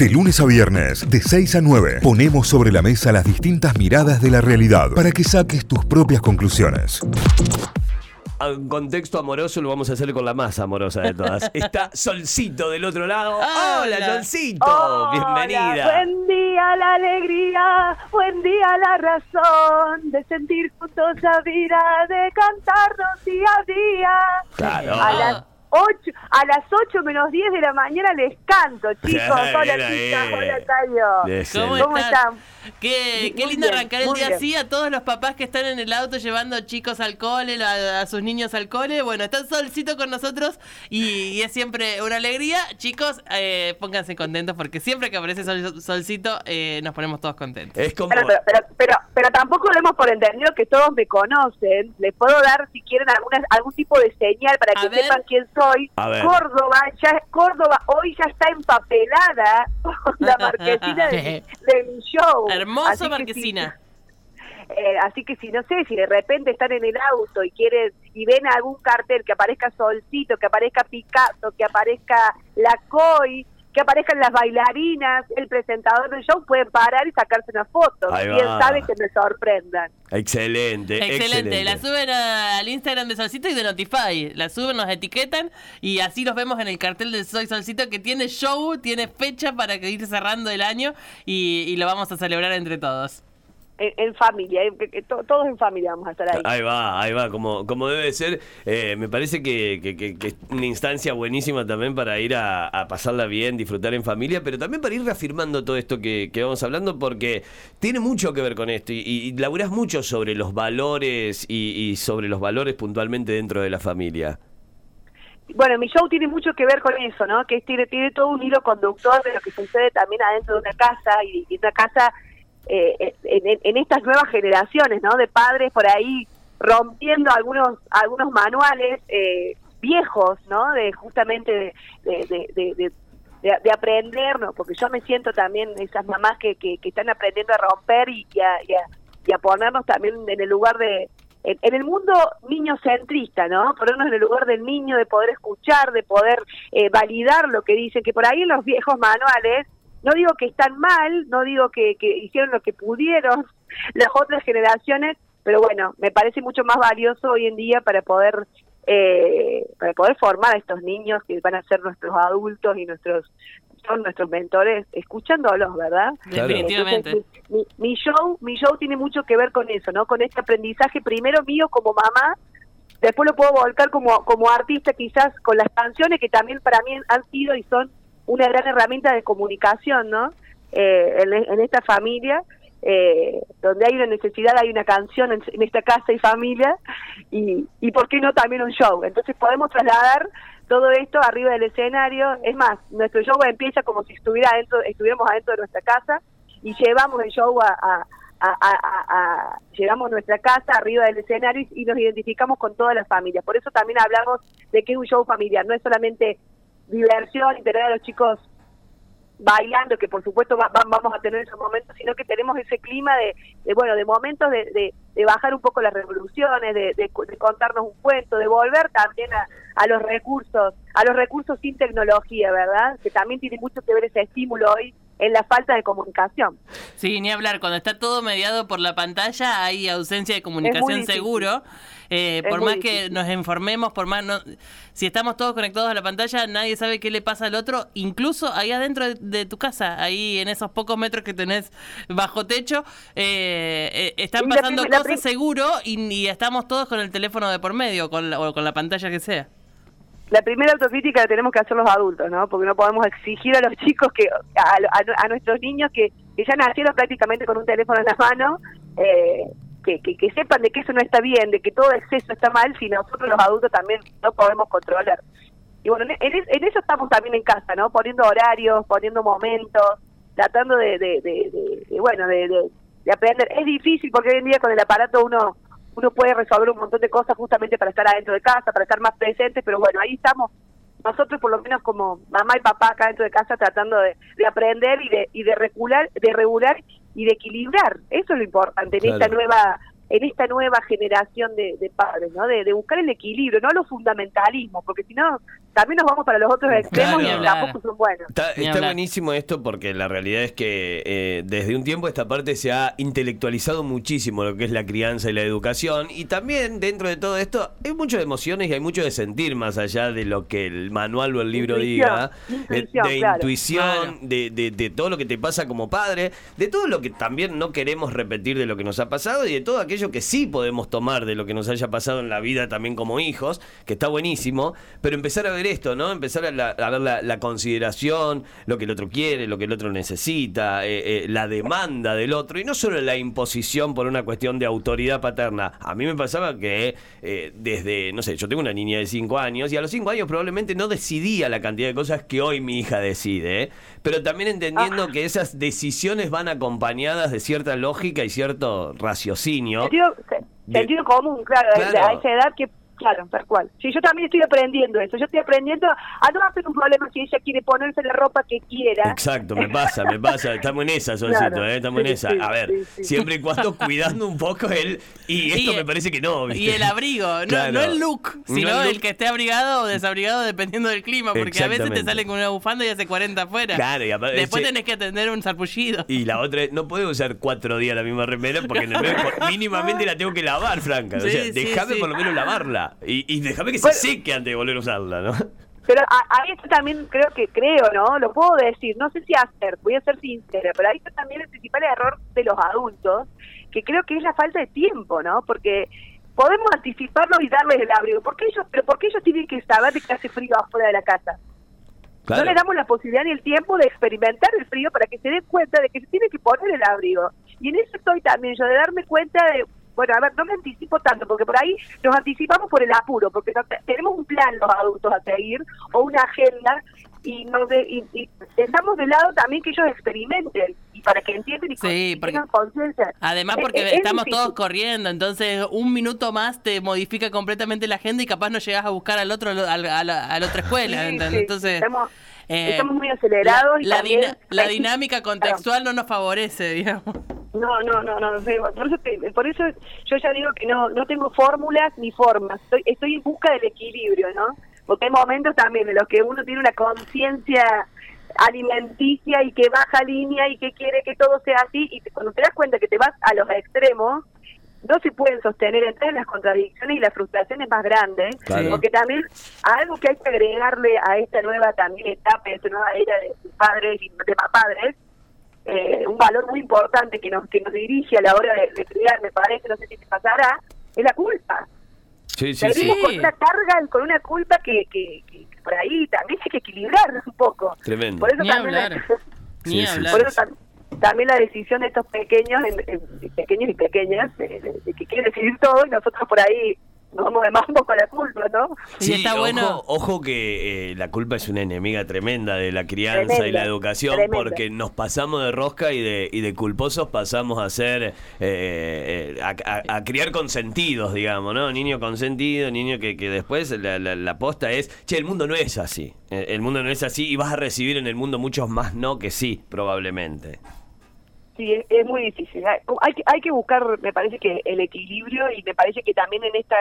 De lunes a viernes, de 6 a 9, ponemos sobre la mesa las distintas miradas de la realidad para que saques tus propias conclusiones. Un contexto amoroso lo vamos a hacer con la más amorosa de todas. Está Solcito del otro lado. Hola, Hola. Solcito. Hola, Bienvenida. Buen día la alegría, buen día la razón de sentir juntos la vida, de cantarnos día a día. Claro. A las 8, a las 8 menos 10 de la mañana les canto, chicos. Hola, chicas. ahí. Hola, Tayo. ¿Cómo, ¿Cómo están? Qué, qué lindo bien, arrancar el día bien. así a todos los papás que están en el auto llevando chicos al cole, a, a sus niños al cole. Bueno, está Solcito con nosotros y, y es siempre una alegría. Chicos, eh, pónganse contentos porque siempre que aparece Sol- Solcito eh, nos ponemos todos contentos. Es como. Pero, pero, pero, pero, pero tampoco demos por entendido que todos me conocen. Les puedo dar, si quieren, alguna, algún tipo de señal para A que ver. sepan quién soy. A ver. Córdoba, ya, Córdoba hoy ya está empapelada con la marquesina de, de mi show. Así Hermosa que marquesina. si- eh, así que si no sé, si de repente están en el auto y quieren y ven algún cartel que aparezca Solcito, que aparezca Picasso, que aparezca La Coy, que aparezcan las bailarinas, el presentador del show, pueden parar y sacarse una foto. Quién sabe que me sorprendan. Excelente, Excelente. excelente. La suben a- al Instagram de Solcito y de Notify. La suben, nos etiquetan y así los vemos en el cartel de Soy Solcito que tiene show, tiene fecha para que ir cerrando el año y, y lo vamos a celebrar entre todos. En, en familia, to- todos en familia vamos a estar ahí. Ahí va, ahí va, como, como debe ser. Eh, me parece que, que- que- que es una instancia buenísima también para ir a, a pasarla bien, disfrutar en familia, pero también para ir reafirmando todo esto que, que vamos hablando, porque tiene mucho que ver con esto y, y laburás mucho sobre los valores y, y sobre los valores puntualmente dentro de la familia. Bueno, mi show tiene mucho que ver con eso, ¿no? Que tiene, tiene todo un hilo conductor de lo que sucede también adentro de una casa y, y una casa eh, en, en- estas nuevas generaciones, ¿no? De padres por ahí rompiendo algunos algunos manuales eh, viejos, ¿no? De justamente de, de, de, de- de- de- de aprender, ¿no? Porque yo me siento también esas mamás que, que, están aprendiendo a romper y, y a, y a- y a ponernos también en el lugar de, en, en el mundo niño centrista, ¿no? Ponernos en el lugar del niño, de poder escuchar, de poder eh, validar lo que dicen, que por ahí en los viejos manuales, no digo que están mal, no digo que, que hicieron lo que pudieron las otras generaciones, pero bueno, me parece mucho más valioso hoy en día para poder eh, para poder formar a estos niños que van a ser nuestros adultos y nuestros son nuestros mentores, escuchándolos, ¿verdad? Claro. Definitivamente. Entonces, mi, mi show, mi show tiene mucho que ver con eso, ¿no? Con este aprendizaje primero mío como mamá, después lo puedo volcar como como artista quizás con las canciones que también para mí han sido y son una gran herramienta de comunicación, ¿no? Eh, en, esta familia, eh, donde hay una necesidad, hay una canción en, esta casa y familia, y, y por qué no también un show. Entonces podemos trasladar todo esto arriba del escenario. Es más, nuestro show empieza como si estuviera adentro, estuviéramos adentro de nuestra casa y llevamos el show a, a- llevamos nuestra casa arriba del escenario y, y nos identificamos con toda la familia. Por eso también hablamos de que es un show familiar, no es solamente diversión y tener a los chicos bailando, que por supuesto va- va- vamos a tener esos momentos, sino que tenemos ese clima de, de, bueno, de momentos de, de- de bajar un poco las revoluciones, de, contarnos un cuento, de volver también a, a los recursos, a los recursos sin tecnología, ¿verdad? Que también tiene mucho que ver ese estímulo hoy en la falta de comunicación. Sí, ni hablar. Cuando está todo mediado por la pantalla hay ausencia de comunicación seguro. Eh, por más que nos informemos, por más no, si estamos todos conectados a la pantalla, nadie sabe qué le pasa al otro, incluso ahí adentro de, de tu casa, ahí en esos pocos metros que tenés bajo techo, eh, eh, están pasando cosas seguro y, y estamos todos con el teléfono de por medio con la- o con la pantalla que sea. La primera autocrítica la tenemos que hacer los adultos, ¿no? Porque no podemos exigir a los chicos que, a, a- a nuestros niños que, que ya nacieron prácticamente con un teléfono en la mano, eh, que, que, sepan de que eso no está bien, de que todo exceso está mal, si nosotros los adultos también no podemos controlar. Y bueno, en, en- en eso estamos también en casa, ¿no? Poniendo horarios, poniendo momentos, tratando de, de, de- bueno, de aprender. Es difícil porque hoy en día con el aparato uno uno puede resolver un montón de cosas justamente para estar adentro de casa, para estar más presentes, pero bueno, ahí estamos nosotros por lo menos como mamá y papá acá dentro de casa tratando de, de aprender y de, y de regular, de regular y de equilibrar. Eso es lo importante en esta nueva en esta nueva generación de, de padres, ¿no? De, de buscar el equilibrio, no los fundamentalismos, porque si no también nos vamos para los otros extremos Claro. y tampoco son buenos. Está, buenísimo esto porque la realidad es que eh, desde un tiempo esta parte se ha intelectualizado muchísimo lo que es la crianza y la educación y también dentro de todo esto hay muchas emociones y hay mucho de sentir más allá de lo que el manual o el libro Intuición, diga, de, intuición, de claro. intuición, Claro. de, de- de todo lo que te pasa como padre, de todo lo que también no queremos repetir de lo que nos ha pasado y de todo aquello que sí podemos tomar de lo que nos haya pasado en la vida también como hijos, que está buenísimo, pero empezar a ver esto, ¿no? Empezar a, la- a ver la, la consideración, lo que el otro quiere, lo que el otro necesita, eh, eh, la demanda del otro y no solo la imposición por una cuestión de autoridad paterna. A mí me pasaba que eh, desde, no sé, yo tengo una niña de 5 años y a los 5 años probablemente no decidía la cantidad de cosas que hoy mi hija decide, ¿eh? pero también entendiendo que esas decisiones van acompañadas de cierta lógica y cierto raciocinio. Sentido, De- sentido común, claro, Claro. a esa edad que, claro, tal cual. Sí, yo también estoy aprendiendo eso, yo estoy aprendiendo a no hacer un problema si ella quiere ponerse la ropa que quiera. Exacto, me pasa, me pasa. Estamos en esa, Solcito, Claro. ¿eh? Estamos en esa. sí, A ver, sí, sí. siempre y cuando cuidando un poco él. Y esto Y- me parece que no, ¿viste? Y el abrigo, no, Claro. no el look, No sino el el, look. que esté abrigado o desabrigado dependiendo del clima, porque a veces te Exactamente. sale con una bufanda y hace 40 afuera. Claro, y aparte- Después che- tenés que atender un sarpullido. Y la otra es, no puedo usar cuatro días la misma remera porque el mínimamente la tengo que lavar, Franca. O Sí, sea, sí, déjame sí. por lo menos lavarla. Y, y déjame que Bueno. se seque antes de volver a usarla, ¿no? Pero a- ahí está también creo que creo, ¿no? Lo puedo decir, no sé si hacer, voy a ser sincera, pero ahí está también el principal error de los adultos, que creo que es la falta de tiempo, ¿no? Porque podemos anticiparlos y darles el abrigo. ¿Por qué ellos, pero por qué ellos tienen que saber de que hace frío afuera de la casa? No le damos la posibilidad ni el tiempo de experimentar el frío para que se den cuenta de que se tiene que poner el abrigo. Y en eso estoy también yo, de darme cuenta de, bueno, a ver, no me anticipo tanto, porque por ahí nos anticipamos por el apuro, porque no- tenemos un plan los adultos a seguir o una agenda y nos de- y, y dejamos de lado también que ellos experimenten y para que entiendan y, con- Sí, y porque- tengan conciencia. Además porque es- es estamos todos corriendo, entonces un minuto más te modifica completamente la agenda y capaz no llegas a buscar al otro al- a la, a la otra escuela, Sí, ¿entendés? sí, Entonces estamos, eh, estamos muy acelerados. y la, también- dina- la hay- dinámica contextual no nos favorece, digamos. No, no, no, no, por eso, te- por eso yo ya digo que no no tengo fórmulas ni formas, estoy, estoy en busca del equilibrio, ¿no? Porque hay momentos también en los que uno tiene una conciencia alimenticia y que baja línea y que quiere que todo sea así y cuando te das cuenta que te vas a los extremos, no se pueden sostener entonces las contradicciones y las frustraciones más grandes, Claro. porque también algo que hay que agregarle a esta nueva también etapa, a esta nueva era de padres y de padres, eh, un valor muy importante que nos que nos dirige a la hora de, de criar, me parece, no sé si te pasará, es la culpa. Sí, sí, sí. Con una carga, y con una culpa que, que, que por ahí también hay que equilibrar un poco. Tremendo. Por eso Ni también hablar. la- Ni hablar. por eso tam- también la decisión de estos pequeños, en- en- pequeños y pequeñas, de, de- de que quieren decidir todo y nosotros por ahí nos vamos de mambo con la culpa, ¿no? Y está ojo, bueno. Ojo que eh, la culpa es una enemiga tremenda de la crianza y la educación tremenda. porque nos pasamos de rosca y de, y de culposos pasamos a ser, eh, eh, a, a- a criar consentidos, digamos, ¿no? Niño consentido, niño que, que después la, la, la posta es, che, el mundo no es así, el mundo no es así y vas a recibir en el mundo muchos más no que sí, probablemente. Sí, es, muy difícil. Hay, hay que, hay que buscar, me parece que el equilibrio y me parece que también en esta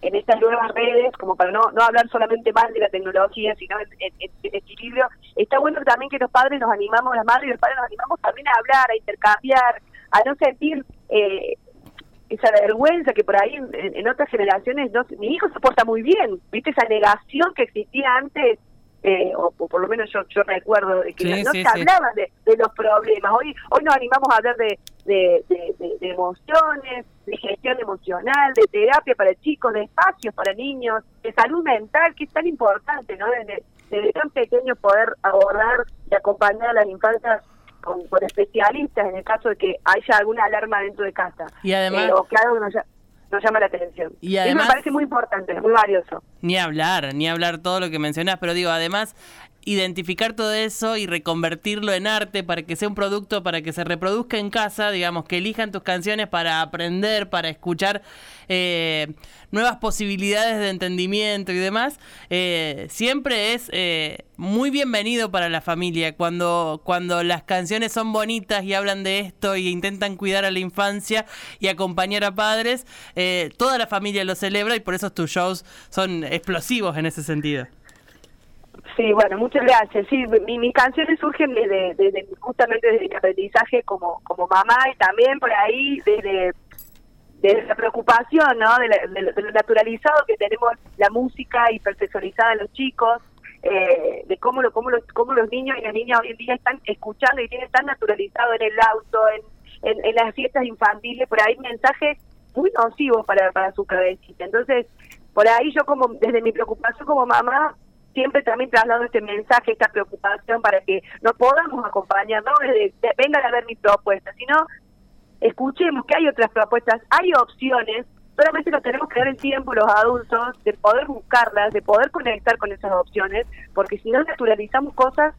en estas nuevas redes, como para no, no hablar solamente mal de la tecnología, sino en equilibrio, está bueno también que los padres nos animamos, las madres y los padres nos animamos también a hablar, a intercambiar, a no sentir eh, esa vergüenza que por ahí en- en otras generaciones, no, mi hijo se porta muy bien, viste esa negación que existía antes, eh, o, o por lo menos yo, yo recuerdo de que Sí, no sí, se sí. hablaba de, de los problemas. Hoy hoy nos animamos a hablar de, emociones, de gestión emocional, de terapia para chicos, de espacios para niños, de salud mental, que es tan importante, ¿no? Desde, desde tan pequeño poder abordar y acompañar a las infancias con, con especialistas en el caso de que haya alguna alarma dentro de casa. Y además- Eh, o que algo nos, lla- nos llama la atención. Y Eso además- me parece muy importante, muy valioso. Ni hablar, ni hablar todo lo que mencionás, pero digo, además, identificar todo eso y reconvertirlo en arte para que sea un producto, para que se reproduzca en casa, digamos, que elijan tus canciones para aprender, para escuchar eh, nuevas posibilidades de entendimiento y demás, eh, siempre es eh, muy bienvenido para la familia. Cuando, cuando las canciones son bonitas y hablan de esto y intentan cuidar a la infancia y acompañar a padres, eh, toda la familia lo celebra y por eso tus shows son explosivos en ese sentido. Sí, bueno, muchas gracias. Sí, mi- mis canciones surgen desde, justamente desde mi aprendizaje como, como mamá y también por ahí desde, desde la preocupación, ¿no? De, la- de lo- de lo naturalizado que tenemos la música hipersexualizada en los chicos, eh, de cómo, lo, cómo, los, cómo los niños y las niñas hoy en día están escuchando y tienen tan naturalizado en el auto, en, en, en las fiestas infantiles, por ahí mensajes muy nocivos para, para su cabecita. Entonces, por ahí yo como desde mi preocupación como mamá siempre también traslado este mensaje, esta preocupación para que nos podamos acompañar, no desde de- vengan a ver mi propuesta, sino escuchemos que hay otras propuestas, hay opciones, solamente nos tenemos que dar el tiempo los adultos de poder buscarlas, de poder conectar con esas opciones, porque si no naturalizamos cosas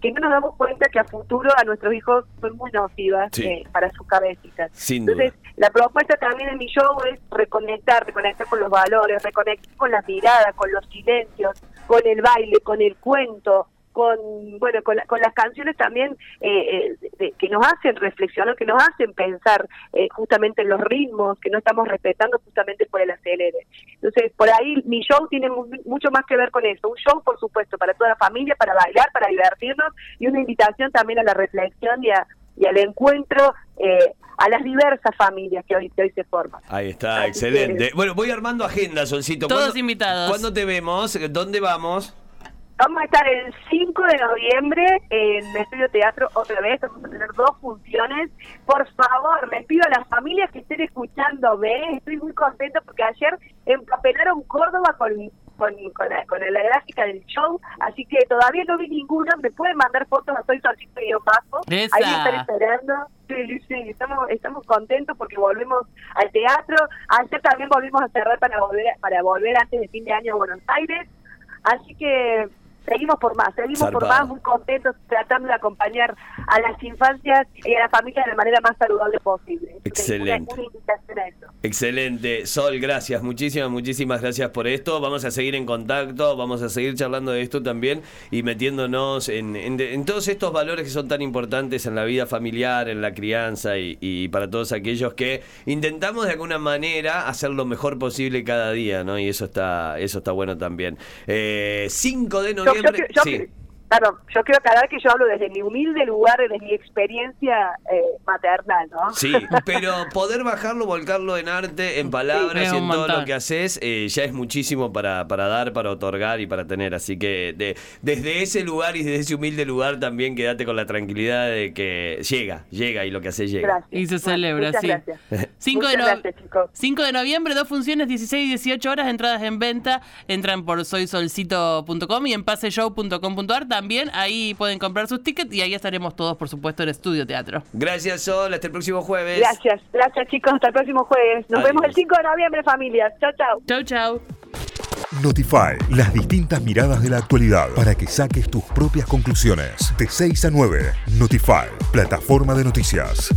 que no nos damos cuenta que a futuro a nuestros hijos son muy nocivas Sí. eh, para sus cabecitas. Sin duda. Entonces, la propuesta también en mi show es reconectar, reconectar con los valores, reconectar con las miradas, con los silencios, con el baile, con el cuento, con bueno con, la- con las canciones también eh, eh, de- que nos hacen reflexionar, que nos hacen pensar eh, justamente en los ritmos que no estamos respetando justamente por el acelere. Entonces, por ahí mi show tiene mu- mucho más que ver con eso. Un show, por supuesto, para toda la familia, para bailar, para divertirnos y una invitación también a la reflexión y, a- y al encuentro eh, a las diversas familias que hoy, que hoy se forman. Ahí está, Así excelente. que- Bueno, voy armando agenda, Solcito. Todos ¿Cuándo- invitados. ¿Cuándo te vemos? ¿Dónde vamos? Vamos a estar el 5 de noviembre en el Estudio Teatro otra vez. Vamos a tener dos funciones. Por favor, les pido a las familias que estén escuchándome. Estoy muy contenta porque ayer empapelaron Córdoba con, con, con, la, con la gráfica del show. Así que todavía no vi ninguno. Me pueden mandar fotos a Soy Solcito y. Esa. Ahí están esperando. Sí, sí, estamos, estamos contentos porque volvemos al teatro. Ayer también volvimos a cerrar para volver, para volver antes de fin de año a Buenos Aires. Así que seguimos por más, seguimos por más, muy contentos, tratando de acompañar a las infancias y a la familia de la manera más saludable posible. Excelente. Una, una invitación a eso. Excelente. Sol, gracias. Muchísimas, muchísimas gracias por esto. Vamos a seguir en contacto, vamos a seguir charlando de esto también y metiéndonos en, en- en todos estos valores que son tan importantes en la vida familiar, en la crianza y, y para todos aquellos que intentamos de alguna manera hacer lo mejor posible cada día, ¿no? Y eso está, eso está bueno también. Eh, 5 de Yo, yo, yo- sí. Perdón, yo quiero aclarar que yo hablo desde mi humilde lugar, desde mi experiencia eh, maternal, ¿no? Sí, pero poder bajarlo, volcarlo en arte, en palabras Sí, y en todo montón. lo que haces, eh, ya es muchísimo para, para dar, para otorgar y para tener. Así que de- desde ese lugar y desde ese humilde lugar también quédate con la tranquilidad de que llega, llega y lo que haces llega. Gracias. Y se Bueno, celebra, muchas sí. gracias. 5 de, no- gracias, chicos. 5 de noviembre, dos funciones, 16 y 18 horas, entradas en venta. Entran por soysolcito.com y en paseshow.com.ar. También ahí pueden comprar sus tickets y ahí estaremos todos, por supuesto, en Estudio Teatro. Gracias, Sol. Hasta el próximo jueves. Gracias, gracias chicos, hasta el próximo jueves. Nos Adiós. vemos el 5 de noviembre, familias. Chao, chao. Chau, chau. Notify, las distintas miradas de la actualidad para que saques tus propias conclusiones. De 6 a 9, Notify, plataforma de noticias.